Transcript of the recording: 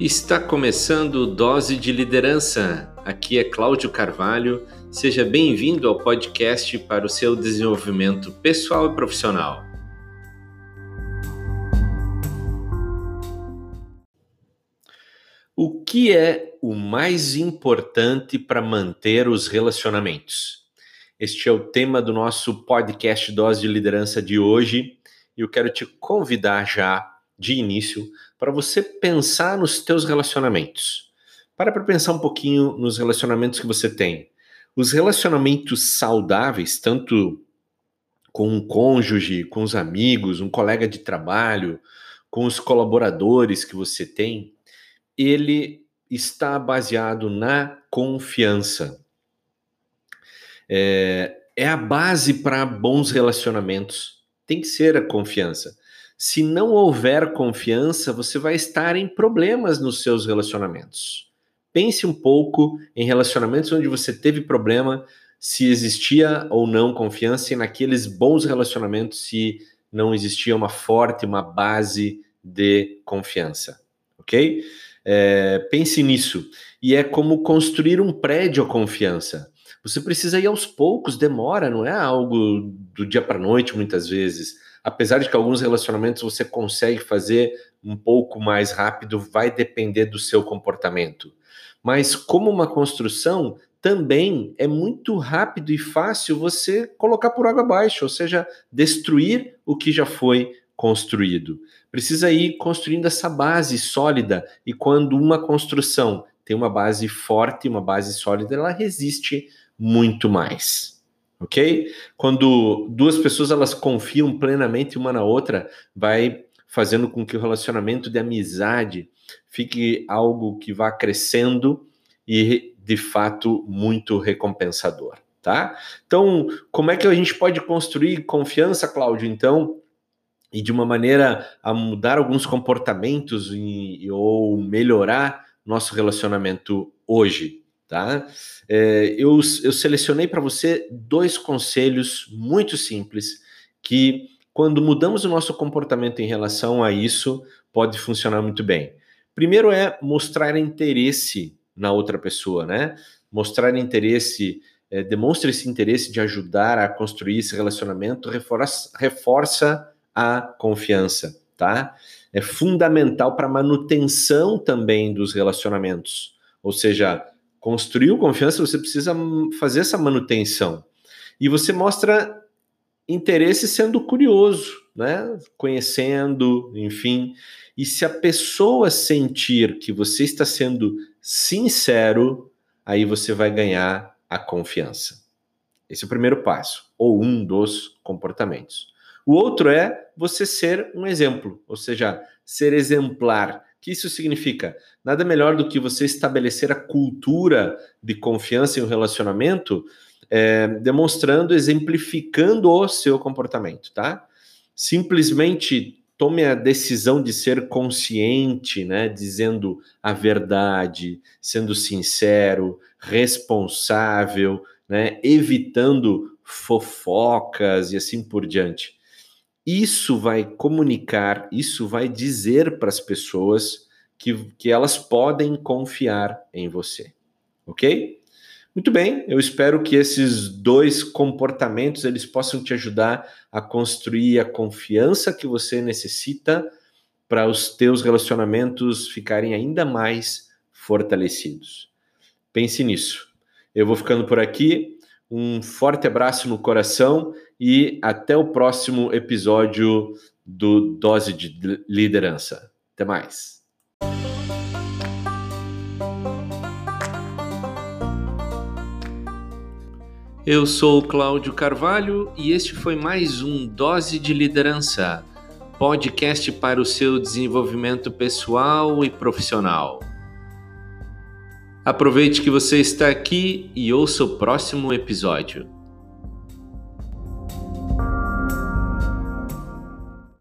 Está começando Dose de Liderança. Aqui é Cláudio Carvalho. Seja bem-vindo ao podcast para o seu desenvolvimento pessoal e profissional. O que é o mais importante para manter os relacionamentos? Este é o tema do nosso podcast Dose de Liderança de hoje e eu quero te convidar já de início para você pensar nos teus relacionamentos. Para para pensar um pouquinho nos relacionamentos que você tem. Os relacionamentos saudáveis, tanto com um cônjuge, com os amigos, um colega de trabalho, com os colaboradores que você tem, ele está baseado na confiança. É, é a base para bons relacionamentos. Tem que ser a confiança. Se não houver confiança, você vai estar em problemas nos seus relacionamentos. Pense um pouco em relacionamentos onde você teve problema, se existia ou não confiança, e naqueles bons relacionamentos, se não existia uma forte, uma base de confiança. Ok? É, pense nisso. E é como construir um prédio à confiança. Você precisa ir aos poucos, demora, não é algo do dia para noite, muitas vezes apesar de que alguns relacionamentos você consegue fazer um pouco mais rápido, vai depender do seu comportamento. Mas como uma construção, também é muito rápido e fácil você colocar por água abaixo, ou seja, destruir o que já foi construído. Precisa ir construindo essa base sólida e quando uma construção tem uma base forte, uma base sólida, ela resiste muito mais ok? Quando duas pessoas elas confiam plenamente uma na outra, vai fazendo com que o relacionamento de amizade fique algo que vá crescendo e de fato muito recompensador, tá? Então, como é que a gente pode construir confiança, Cláudio? Então, e de uma maneira a mudar alguns comportamentos e, ou melhorar nosso relacionamento hoje, tá? É, eu, eu selecionei para você dois conselhos muito simples que, quando mudamos o nosso comportamento em relação a isso, pode funcionar muito bem. Primeiro é mostrar interesse na outra pessoa, né? Mostrar interesse, é, demonstre esse interesse de ajudar a construir esse relacionamento, reforça, reforça a confiança, tá? É fundamental para a manutenção também dos relacionamentos. Ou seja, construiu confiança, você precisa fazer essa manutenção. E você mostra interesse sendo curioso, né? Conhecendo, enfim. E se a pessoa sentir que você está sendo sincero, aí você vai ganhar a confiança. Esse é o primeiro passo, ou um dos comportamentos. O outro é você ser um exemplo, ou seja, ser exemplar que isso significa? Nada melhor do que você estabelecer a cultura de confiança em um relacionamento, é, demonstrando, exemplificando o seu comportamento, tá? Simplesmente tome a decisão de ser consciente, né? Dizendo a verdade, sendo sincero, responsável, né? Evitando fofocas e assim por diante. Isso vai comunicar, isso vai dizer para as pessoas que, que elas podem confiar em você. Ok? Muito bem, eu espero que esses dois comportamentos eles possam te ajudar a construir a confiança que você necessita para os teus relacionamentos ficarem ainda mais fortalecidos. Pense nisso. Eu vou ficando por aqui. Um forte abraço no coração e até o próximo episódio do Dose de Liderança. Até mais. Eu sou Cláudio Carvalho e este foi mais um Dose de Liderança, podcast para o seu desenvolvimento pessoal e profissional. Aproveite que você está aqui e ouça o próximo episódio.